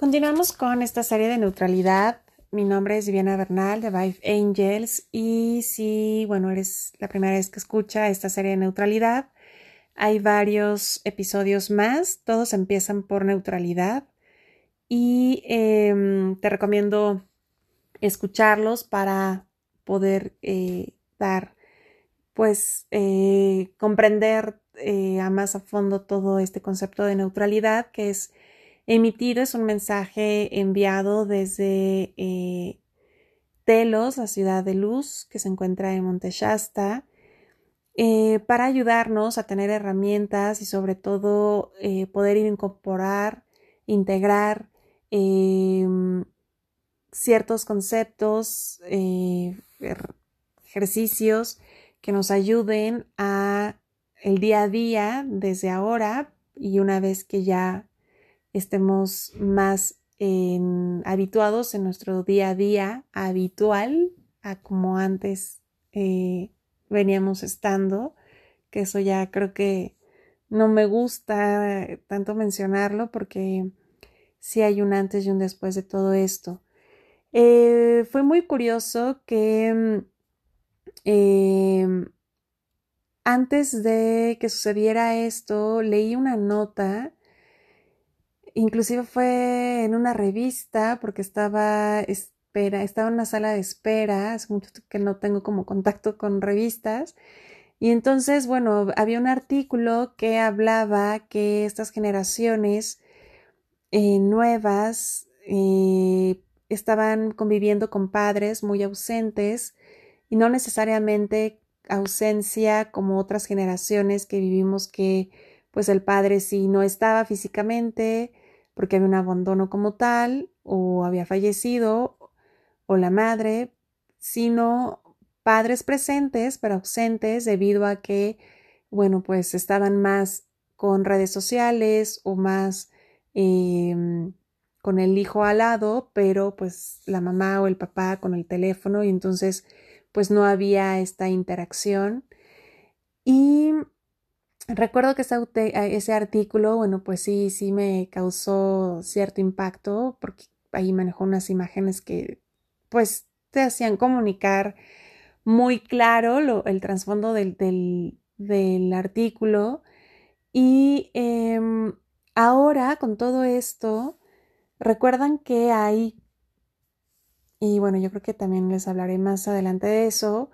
Continuamos con esta serie de neutralidad. Mi nombre es Viviana Bernal de Vive Angels y si, bueno, eres la primera vez que escucha esta serie de neutralidad, hay varios episodios más, todos empiezan por neutralidad y em, te recomiendo escucharlos para poder eh, dar, pues, eh, comprender eh, a más a fondo todo este concepto de neutralidad que es emitido, es un mensaje enviado desde eh, Telos, la ciudad de luz que se encuentra en Monte Shasta, eh, para ayudarnos a tener herramientas y sobre todo eh, poder incorporar, integrar em, ciertos conceptos, ejercicios que nos ayuden a el día a día desde ahora y una vez que ya estemos más habituados en nuestro día a día habitual a como antes eh, veníamos estando, que eso ya creo que no me gusta tanto mencionarlo porque sí hay un antes y un después de todo esto. Eh, fue muy curioso que em, antes de que sucediera esto, leí una nota inclusive fue en una revista porque estaba espera, estaba en una sala de espera, hace mucho que no tengo como contacto con revistas. Y entonces, bueno, había un artículo que hablaba que estas generaciones eh, nuevas eh, estaban conviviendo con padres muy ausentes y no necesariamente ausencia como otras generaciones que vivimos que pues el padre sí no estaba físicamente porque había un abandono como tal o había fallecido o la madre, sino padres presentes pero ausentes debido a que, bueno, pues estaban más con redes sociales o más em, con el hijo al lado, pero pues la mamá o el papá con el teléfono y entonces pues no había esta interacción. Y Recuerdo que ese, artículo, bueno, pues sí, sí me causó cierto impacto porque ahí manejó unas imágenes que pues te hacían comunicar muy claro el trasfondo del, del, artículo. Y em, ahora con todo esto, recuerdan que hay, y bueno, yo creo que también les hablaré más adelante de eso,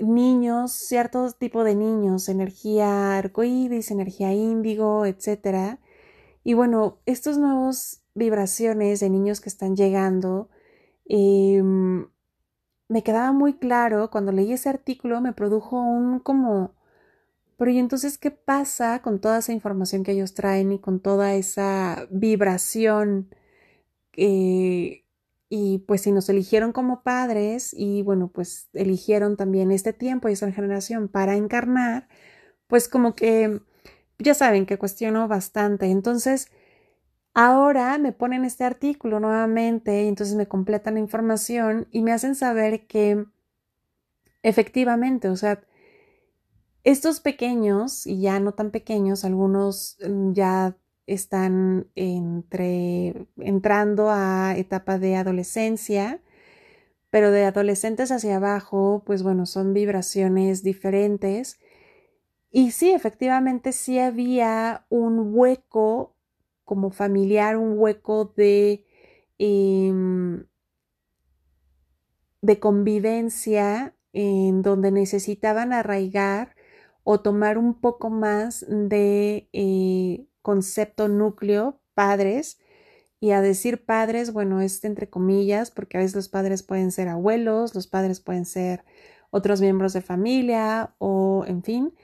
niños, cierto tipo de niños, energía arcoíris, energía índigo, etc. Y bueno, estos nuevos vibraciones de niños que están llegando, em, me quedaba muy claro cuando leí ese artículo, me produjo un como, pero ¿y entonces qué pasa con toda esa información que ellos traen y con toda esa vibración? Eh, y pues si nos eligieron como padres y bueno, pues eligieron también este tiempo y esta generación para encarnar, pues como que ya saben que cuestiono bastante. Entonces, ahora me ponen este artículo nuevamente y entonces me completan la información y me hacen saber que efectivamente, o sea, estos pequeños y ya no tan pequeños, algunos mm, ya están entre, entrando a etapa de adolescencia, pero de adolescentes hacia abajo, pues bueno, son vibraciones diferentes. Y sí, efectivamente, sí había un hueco como familiar, un hueco de, em, de convivencia en donde necesitaban arraigar o tomar un poco más de eh, concepto núcleo, padres, y a decir padres, bueno, es entre comillas, porque a veces los padres pueden ser abuelos, los padres pueden ser otros miembros de familia o en fin,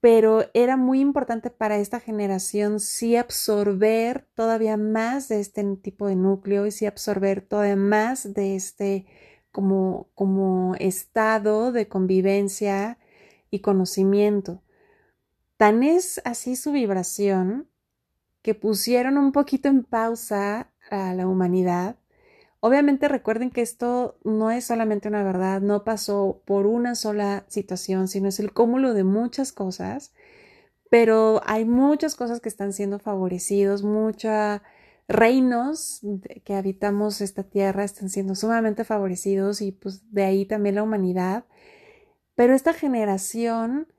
pero era muy importante para esta generación sí absorber todavía más de este tipo de núcleo y sí absorber todavía más de este como, como estado de convivencia y conocimiento. Tan es así su vibración que pusieron un poquito en pausa a la humanidad. Obviamente recuerden que esto no es solamente una verdad, no pasó por una sola situación, sino es el cúmulo de muchas cosas, pero hay muchas cosas que están siendo favorecidos, mucha reinos que habitamos esta tierra están siendo sumamente favorecidos y pues de ahí también la humanidad. Pero esta generación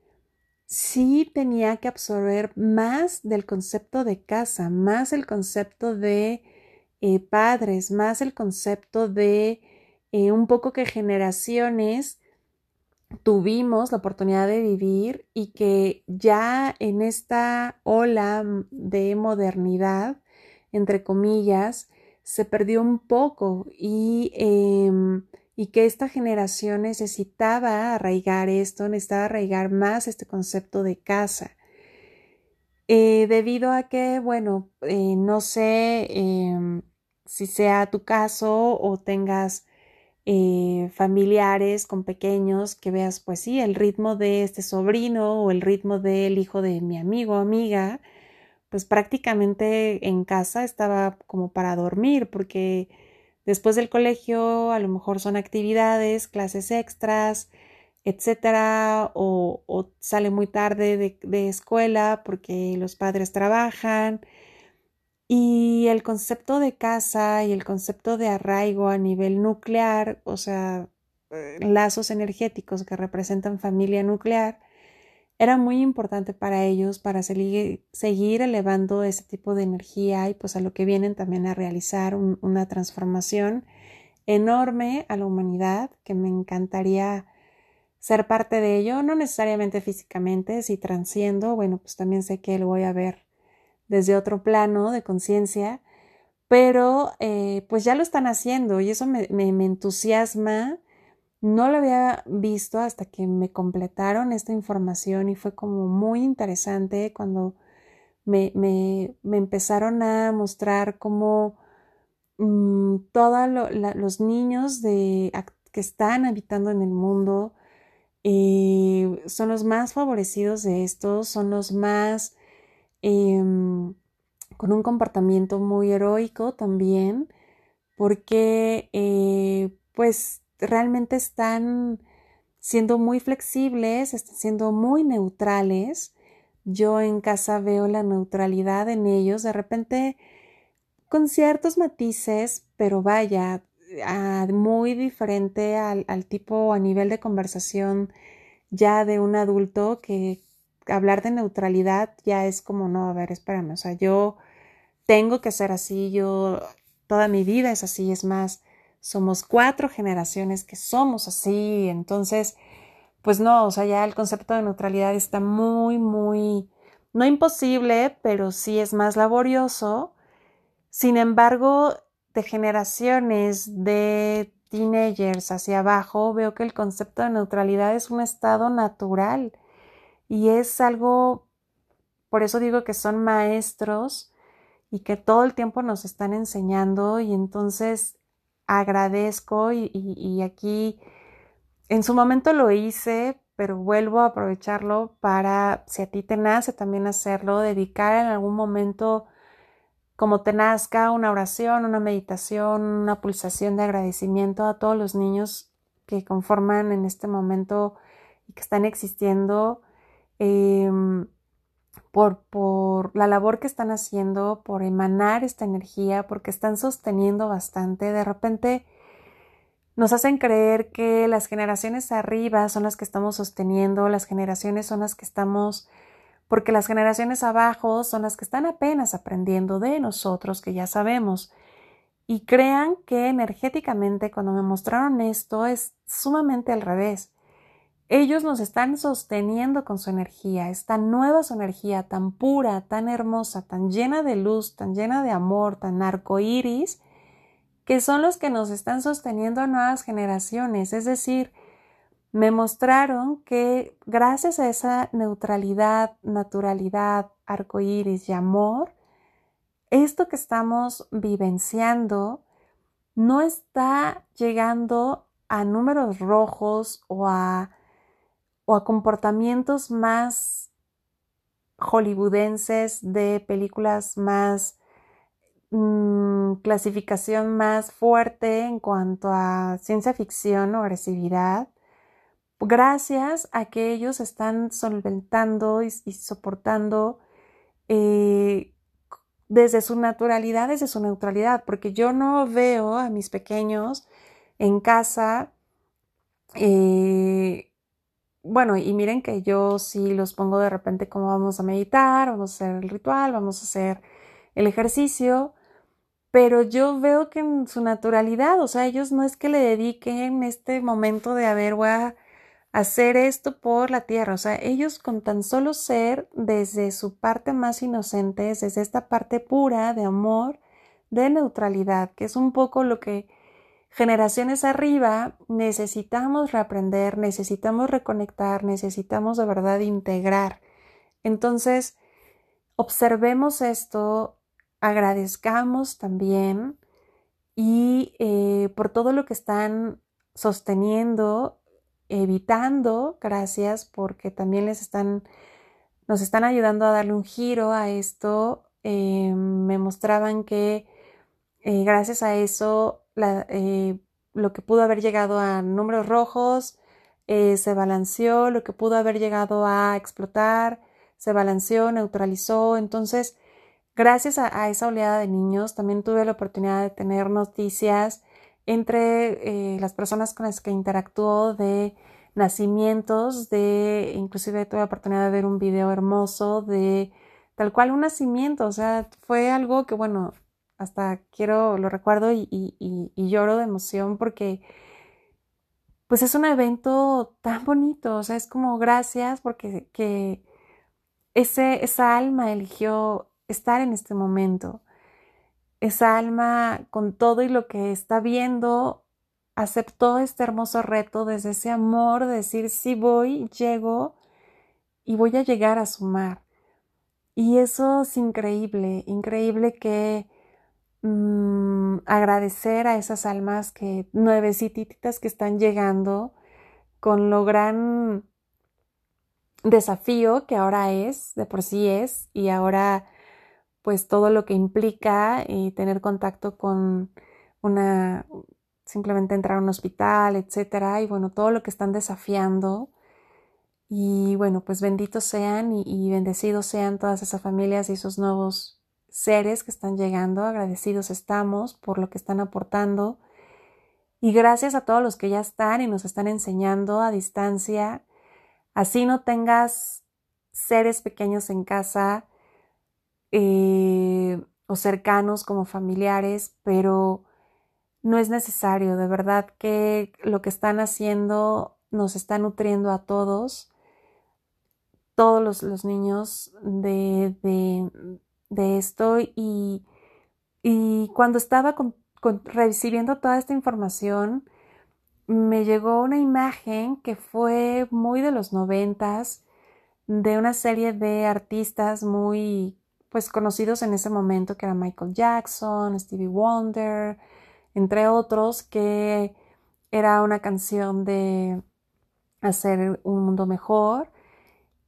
sí tenía que absorber más del concepto de casa, más el concepto de eh, padres, más el concepto de eh, un poco que generaciones tuvimos la oportunidad de vivir y que ya en esta ola de modernidad, entre comillas, se perdió un poco y em, y que esta generación necesitaba arraigar esto, necesitaba arraigar más este concepto de casa. Eh, debido a que, bueno, eh, no sé em, si sea tu caso o tengas eh, familiares con pequeños que veas, pues sí, el ritmo de este sobrino o el ritmo del hijo de mi amigo o amiga, pues prácticamente en casa estaba como para dormir porque Después del colegio, a lo mejor son actividades, clases extras, etcétera, o, sale muy tarde de, de, escuela porque los padres trabajan. Y el concepto de casa y el concepto de arraigo a nivel nuclear, o sea, eh, lazos energéticos que representan familia nuclear, era muy importante para ellos para seguir, elevando ese tipo de energía y pues a lo que vienen también a realizar una transformación enorme a la humanidad que me encantaría ser parte de ello, no necesariamente físicamente, si transciendo, bueno, pues también sé que lo voy a ver desde otro plano de conciencia, pero eh, pues ya lo están haciendo y eso me entusiasma no lo había visto hasta que me completaron esta información y fue como muy interesante cuando me, me, empezaron a mostrar cómo mm, todos los niños de, que están habitando en el mundo eh, son los más favorecidos de esto, son los más em, con un comportamiento muy heroico también, porque eh, pues realmente están siendo muy flexibles, están siendo muy neutrales. Yo en casa veo la neutralidad en ellos, de repente con ciertos matices, pero vaya, muy diferente al, al tipo a nivel de conversación ya de un adulto que hablar de neutralidad ya es como, no, a ver, espérame, o sea, yo tengo que ser así, yo toda mi vida es así, es más, somos cuatro generaciones que somos así, entonces, pues no, o sea, ya el concepto de neutralidad está muy, muy, no imposible, pero sí es más laborioso. Sin embargo, de generaciones de teenagers hacia abajo, veo que el concepto de neutralidad es un estado natural y es algo, por eso digo que son maestros y que todo el tiempo nos están enseñando y entonces agradezco y, aquí en su momento lo hice, pero vuelvo a aprovecharlo para, si a ti te nace también hacerlo, dedicar en algún momento, como te nazca, una oración, una meditación, una pulsación de agradecimiento a todos los niños que conforman en este momento y que están existiendo. Em, por, la labor que están haciendo, por emanar esta energía, porque están sosteniendo bastante. De repente nos hacen creer que las generaciones arriba son las que estamos sosteniendo, las generaciones son las que estamos, porque las generaciones abajo son las que están apenas aprendiendo de nosotros, que ya sabemos. Y crean que energéticamente cuando me mostraron esto es sumamente al revés. Ellos nos están sosteniendo con su energía, esta nueva su energía tan pura, tan hermosa, tan llena de luz, tan llena de amor, tan arcoíris, que son los que nos están sosteniendo a nuevas generaciones. Es decir, me mostraron que gracias a esa neutralidad, naturalidad, arcoíris y amor, esto que estamos vivenciando no está llegando a números rojos o a o a comportamientos más hollywoodenses de películas más mm, clasificación más fuerte en cuanto a ciencia ficción o agresividad, gracias a que ellos están solventando y, soportando eh, desde su naturalidad, desde su neutralidad, porque yo no veo a mis pequeños en casa, eh, bueno, y miren que yo sí los pongo de repente como vamos a meditar, vamos a hacer el ritual, vamos a hacer el ejercicio, pero yo veo que en su naturalidad, o sea, ellos no es que le dediquen este momento de, a voy a hacer esto por la tierra, o sea, ellos con tan solo ser desde su parte más inocente, desde esta parte pura de amor, de neutralidad, que es un poco lo que generaciones arriba necesitamos reaprender, necesitamos reconectar, necesitamos de verdad integrar. Entonces, observemos esto, agradezcamos también y eh, por todo lo que están sosteniendo, evitando, gracias, porque también les están, nos están ayudando a darle un giro a esto. Eh, me mostraban que eh, gracias a eso eh, lo que pudo haber llegado a números rojos eh, se balanceó, lo que pudo haber llegado a explotar se balanceó, neutralizó. Entonces, gracias a, esa oleada de niños, también tuve la oportunidad de tener noticias entre eh, las personas con las que interactuó de nacimientos, de inclusive tuve la oportunidad de ver un video hermoso de tal cual un nacimiento, o sea, fue algo que bueno, hasta quiero, lo recuerdo y, lloro de emoción porque pues es un evento tan bonito, o sea, es como gracias porque que ese, esa alma eligió estar en este momento. Esa alma con todo y lo que está viendo aceptó este hermoso reto desde ese amor de decir sí voy, llego y voy a llegar a sumar. Y eso es increíble, increíble que Mm, agradecer a esas almas que nuevecititas que están llegando con lo gran desafío que ahora es, de por sí es, y ahora pues todo lo que implica y tener contacto con una, simplemente entrar a un hospital, etcétera, y bueno, todo lo que están desafiando. Y bueno, pues benditos sean y, y bendecidos sean todas esas familias y esos nuevos seres que están llegando, agradecidos estamos por lo que están aportando y gracias a todos los que ya están y nos están enseñando a distancia. Así no tengas seres pequeños en casa eh, o cercanos como familiares, pero no es necesario, de verdad que lo que están haciendo nos está nutriendo a todos, todos los, niños de, de esto y, y cuando estaba recibiendo toda esta información, me llegó una imagen que fue muy de los noventas, de una serie de artistas muy pues conocidos en ese momento que era Michael Jackson, Stevie Wonder, entre otros, que era una canción de hacer un mundo mejor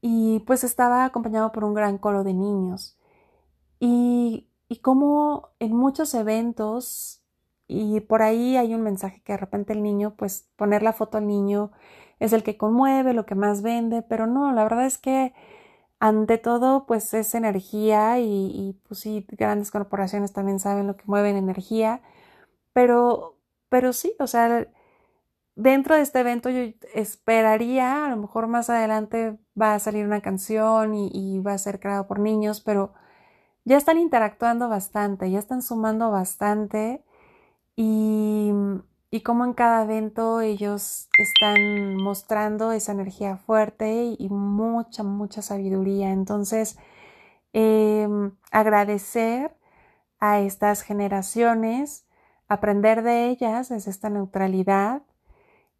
y pues estaba acompañado por un gran coro de niños. Y, y como en muchos eventos, y por ahí hay un mensaje que de repente el niño, pues poner la foto al niño es el que conmueve, lo que más vende, pero no, la verdad es que ante todo, pues es energía y, y pues sí, grandes corporaciones también saben lo que mueven energía, pero, pero sí, o sea, dentro de este evento yo esperaría, a lo mejor más adelante va a salir una canción y, y va a ser creado por niños, pero ya están interactuando bastante, ya están sumando bastante y, y como en cada evento ellos están mostrando esa energía fuerte y mucha, mucha sabiduría. Entonces, em, agradecer a estas generaciones, aprender de ellas desde esta neutralidad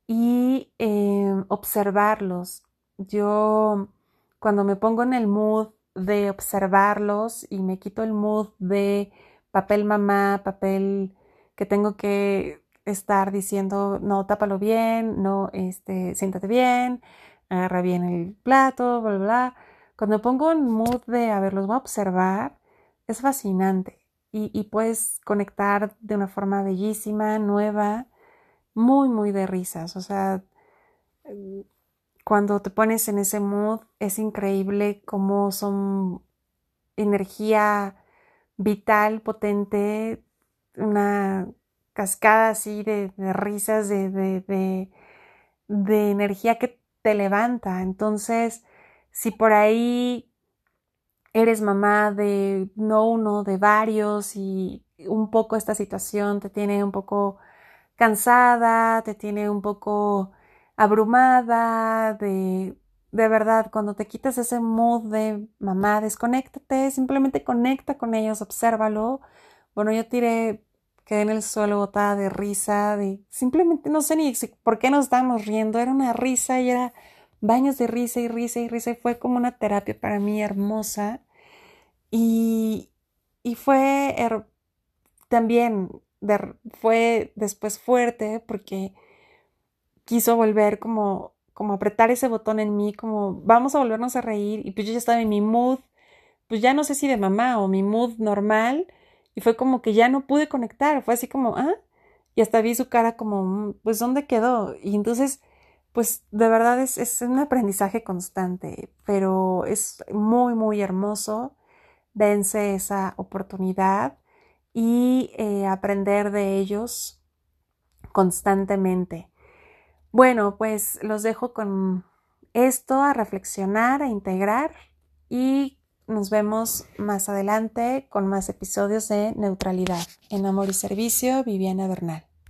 y em, observarlos. Yo cuando me pongo en el mood de observarlos y me quito el mood de papel mamá, papel que tengo que estar diciendo, no, tápalo bien, no, este, siéntate bien, agarra bien el plato, bla, bla, bla. Cuando pongo en mood de, a ver, los voy a observar, es fascinante y, y puedes conectar de una forma bellísima, nueva, muy, muy de risas. O sea, cuando te pones en ese mood es increíble cómo son energía vital, potente, una cascada así de, risas, de, de, de energía que te levanta. Entonces, si por ahí eres mamá de no uno, de varios y un poco esta situación te tiene un poco cansada, te tiene un poco abrumada, de, de verdad, cuando te quitas ese mood de mamá, desconéctate, simplemente conecta con ellos, obsérvalo. Bueno, yo tiré, quedé en el suelo botada de risa, de simplemente no sé ni por qué nos estábamos riendo, era una risa y era baños de risa y risa y risa y fue como una terapia para mí hermosa y, y fue también fue después fuerte porque quiso volver como, como apretar ese botón en mí, como vamos a volvernos a reír y pues yo ya estaba en mi mood, pues ya no sé si de mamá o mi mood normal y fue como que ya no pude conectar, fue así como, ah, y hasta vi su cara como, mm, pues ¿dónde quedó? Y entonces, pues de verdad es, es un aprendizaje constante, pero es muy, muy hermoso, dense esa oportunidad y eh, aprender de ellos constantemente. Bueno, pues los dejo con esto a reflexionar, a integrar y nos vemos más adelante con más episodios de neutralidad. En amor y servicio, Viviana Bernal.